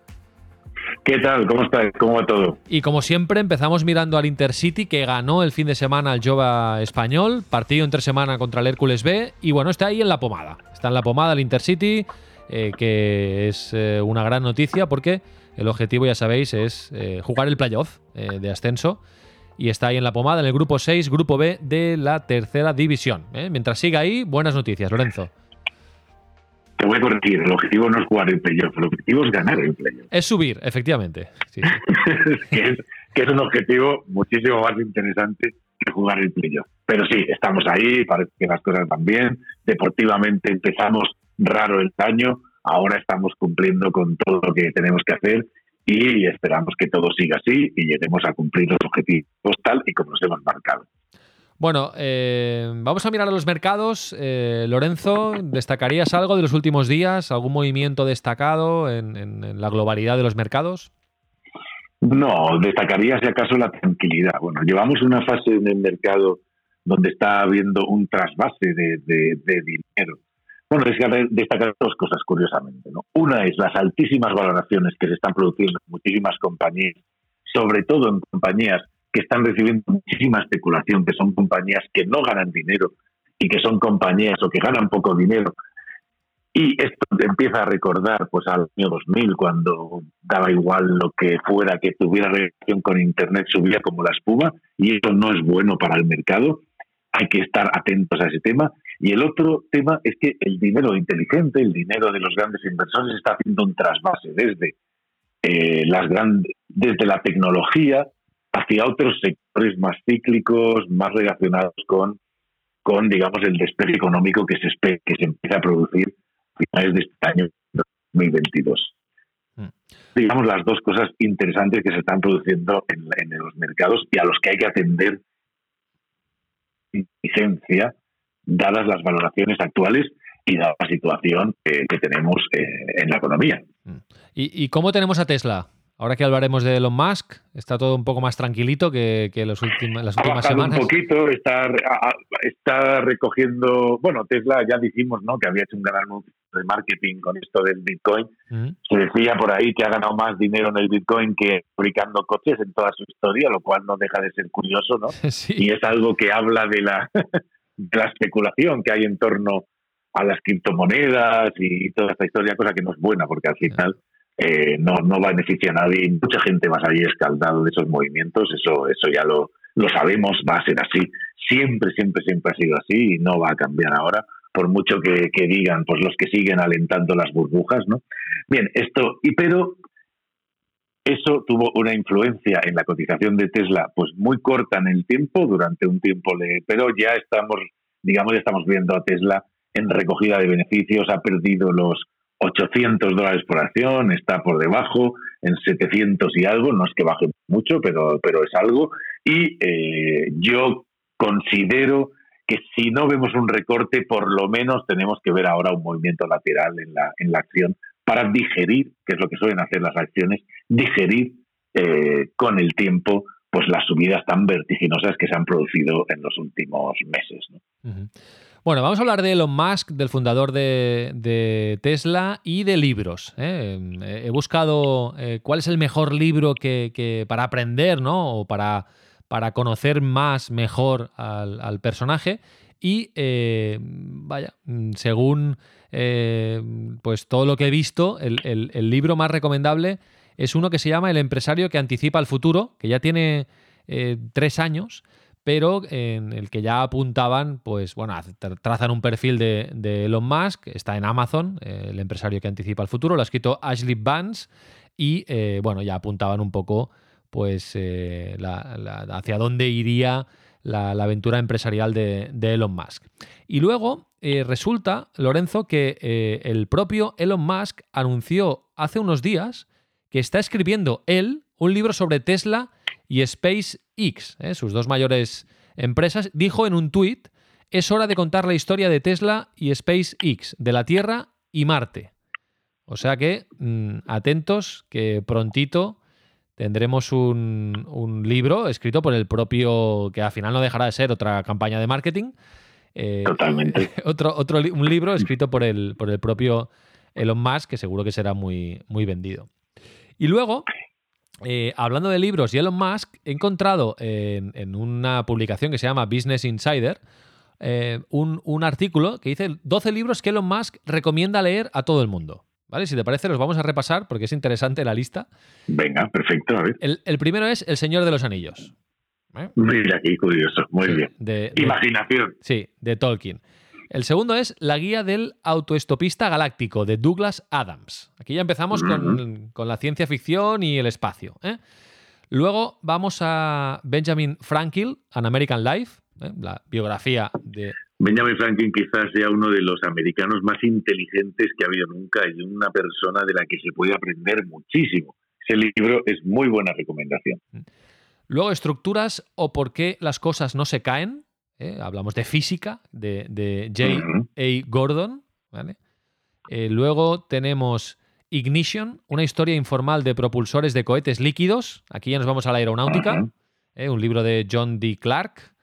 ¿Qué tal? ¿Cómo estás? ¿Cómo va todo? Y como siempre empezamos mirando al Intercity que ganó el fin de semana al Jova español, partido entre semana contra el Hércules B y bueno, está ahí en la pomada. Está en la pomada el Intercity, eh, que es eh, una gran noticia porque el objetivo, ya sabéis, es eh, jugar el playoff de ascenso y está ahí en la pomada en el grupo 6, grupo B de la tercera división. Mientras siga ahí, buenas noticias, Lorenzo. Te voy a corregir, el objetivo no es jugar el playoff, el objetivo es ganar el playoff. Es subir, efectivamente. que, es, un objetivo muchísimo más interesante que jugar el playoff. Pero sí, estamos ahí, parece que las cosas van bien. Deportivamente empezamos raro el año, ahora estamos cumpliendo con todo lo que tenemos que hacer y esperamos que todo siga así y lleguemos a cumplir los objetivos tal y como nos hemos marcado. Bueno, eh, vamos a mirar a los mercados. Eh, Lorenzo, ¿destacarías algo de los últimos días? ¿Algún movimiento destacado en, la globalidad de los mercados? No, destacaría si acaso la tranquilidad. Bueno, llevamos una fase en el mercado donde está habiendo un trasvase de, dinero. Bueno, destacar dos cosas curiosamente. ¿no? Una es las altísimas valoraciones que se están produciendo en muchísimas compañías, sobre todo en compañías que están recibiendo muchísima especulación, que son compañías que no ganan dinero y que son compañías o que ganan poco dinero y esto empieza a recordar pues al año 2000, cuando daba igual lo que fuera que tuviera relación con Internet, subía como la espuma, y eso no es bueno para el mercado. Hay que estar atentos a ese tema. Y el otro tema es que el dinero inteligente, el dinero de los grandes inversores, está haciendo un trasvase desde, eh, las grandes, desde la tecnología hacia otros sectores más cíclicos, más relacionados con, con digamos, el despegue económico que se, que se empieza a producir finales de este año 2022. Mm. Digamos las dos cosas interesantes que se están produciendo en, los mercados y a los que hay que atender inteligencia, dadas las valoraciones actuales y dada la situación que tenemos eh, en la economía. Mm. ¿Y, cómo tenemos a Tesla? Ahora que hablaremos de Elon Musk, está todo un poco más tranquilito que, que los últimos, las últimas semanas. Un poquito, está, está recogiendo. Bueno, Tesla ya dijimos ¿no? que había hecho un gran anuncio de marketing con esto del Bitcoin. Se decía por ahí que ha ganado más dinero en el Bitcoin que fabricando coches en toda su historia, lo cual no deja de ser curioso, ¿no? Y es algo que habla de la, de la especulación que hay en torno a las criptomonedas y toda esta historia, cosa que no es buena, porque al final eh, no, no beneficia a nadie. Mucha gente va a salir escaldado de esos movimientos, eso, eso ya lo, lo sabemos, va a ser así. Siempre, siempre, siempre ha sido así y no va a cambiar ahora, por mucho que, que digan pues los que siguen alentando las burbujas, ¿no? Bien, esto, y pero eso tuvo una influencia en la cotización de Tesla, pues muy corta en el tiempo, durante un tiempo, le, pero ya estamos, digamos, ya estamos viendo a Tesla en recogida de beneficios, ha perdido los 800 dólares por acción, está por debajo, en 700 y algo, no es que baje mucho, pero, pero es algo. Y eh, yo considero que si no vemos un recorte, por lo menos tenemos que ver ahora un movimiento lateral en la, en la acción para digerir, que es lo que suelen hacer las acciones, digerir eh, con el tiempo pues las subidas tan vertiginosas que se han producido en los últimos meses. Bueno, vamos a hablar de Elon Musk, del fundador de, Tesla y de libros. ¿eh? He buscado eh, cuál es el mejor libro que, para aprender, ¿no? O para, para conocer más, mejor al, personaje. Y eh, vaya, según pues todo lo que he visto, el, libro más recomendable es uno que se llama El empresario que anticipa el futuro, que ya tiene tres años pero en el que ya apuntaban, pues bueno, trazan un perfil de, Elon Musk, está en Amazon, eh, el empresario que anticipa el futuro, lo ha escrito Ashley Vance y eh, bueno, ya apuntaban un poco pues eh, hacia dónde iría la, aventura empresarial de, Elon Musk. Y luego resulta, Lorenzo, que el propio Elon Musk anunció hace unos días que está escribiendo él un libro sobre Tesla y SpaceX, ¿eh? sus dos mayores empresas, dijo en un tuit, es hora de contar la historia de Tesla y SpaceX, de la Tierra y Marte. O sea que, mm, atentos, que prontito tendremos un, libro escrito por el propio, que al final no dejará de ser otra campaña de marketing. Eh, Totalmente. otro, otro, un libro escrito por el, por el propio Elon Musk, que seguro que será muy, muy vendido. Y luego, eh, hablando de libros y Elon Musk, he encontrado en, una publicación que se llama Business Insider eh, un, artículo que dice 12 libros que Elon Musk recomienda leer a todo el mundo. ¿Vale? Si te parece, los vamos a repasar porque es interesante la lista. Venga, perfecto. El, primero es El Señor de los Anillos. ¿Eh? Mira, qué curioso. Muy bien. Imaginación. Sí, de Tolkien. El segundo es La guía del autoestopista galáctico de Douglas Adams. Aquí ya empezamos con, la ciencia ficción y el espacio. ¿eh? Luego vamos a Benjamin Franklin, An American Life, ¿eh? la biografía de... Benjamin Franklin quizás sea uno de los americanos más inteligentes que ha habido nunca y una persona de la que se puede aprender muchísimo. Ese libro es muy buena recomendación. Luego, estructuras o por qué las cosas no se caen, ¿eh? hablamos de física, de, J. A. Gordon. Eh, luego tenemos Ignition, una historia informal de propulsores de cohetes líquidos. Aquí ya nos vamos a la aeronáutica. ¿eh? un libro de John D. Clark.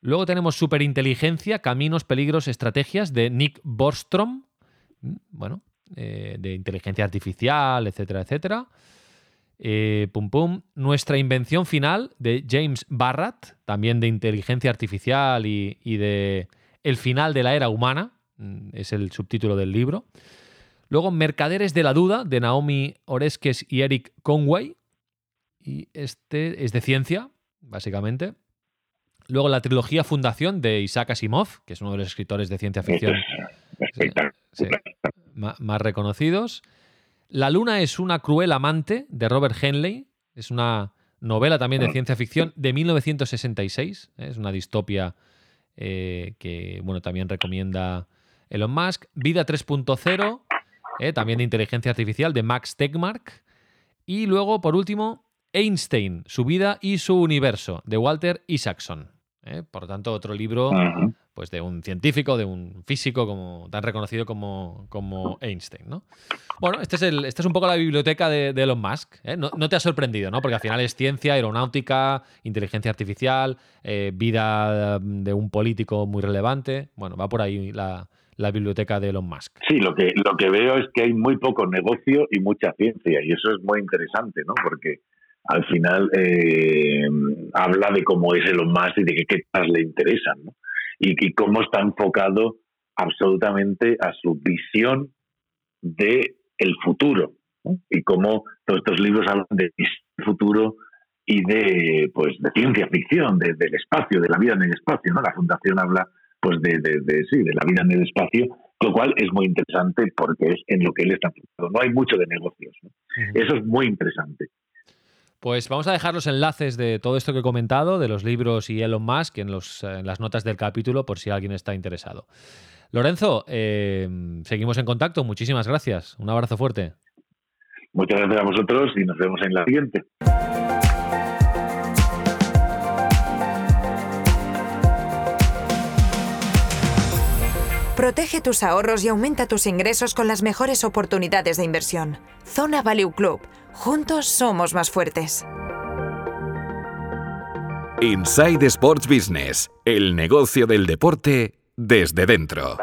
Luego tenemos Superinteligencia, Caminos, Peligros, Estrategias de Nick Bostrom. Mm, bueno, de inteligencia artificial, etcétera, etcétera. Eh, pum pum. Nuestra invención final de James Barratt, también de inteligencia artificial y, y de El final de la era humana, mm, es el subtítulo del libro. Luego, Mercaderes de la Duda, de Naomi Oresques y Eric Conway. Y este es de ciencia, básicamente. Luego, la trilogía Fundación de Isaac Asimov, que es uno de los escritores de ciencia ficción sí, más reconocidos. La Luna es una cruel amante, de Robert Henley. Es una novela también de ciencia ficción de 1966. ¿eh? Es una distopia eh, que bueno, también recomienda Elon Musk. Vida 3.0 ¿eh? también de inteligencia artificial, de Max Tegmark. Y luego, por último, Einstein, su vida y su universo, de Walter Isaacson. ¿eh? Por lo tanto, otro libro pues, de un científico, de un físico como, tan reconocido como, como Einstein. ¿no? Bueno, este es, el, este es un poco la biblioteca de, Elon Musk. ¿eh? No, te ha sorprendido, ¿no? Porque al final es ciencia, aeronáutica, inteligencia artificial, vida de un político muy relevante. Bueno, va por ahí la, la biblioteca de Elon Musk. Sí, lo que, lo que veo es que hay muy poco negocio y mucha ciencia, y eso es muy interesante, ¿no? Porque al final eh, habla de cómo es Elon Musk y de qué, más le interesan, ¿no? Y, cómo está enfocado absolutamente a su visión de el futuro, y cómo todos estos libros hablan de futuro y de pues de ciencia ficción, del espacio, de la vida en el espacio, ¿no? La fundación habla pues de, de, sí, de la vida en el espacio, lo cual es muy interesante porque es en lo que él está enfocado. No hay mucho de negocios. Eso es muy interesante. Pues vamos a dejar los enlaces de todo esto que he comentado, de los libros y Elon Musk, en, en las notas del capítulo, por si alguien está interesado. Lorenzo, eh, seguimos en contacto. Muchísimas gracias. Un abrazo fuerte. Muchas gracias a vosotros y nos vemos en la siguiente. Protege tus ahorros y aumenta tus ingresos con las mejores oportunidades de inversión. Zona Value Club. Juntos somos más fuertes. Inside Sports Business. El negocio del deporte desde dentro.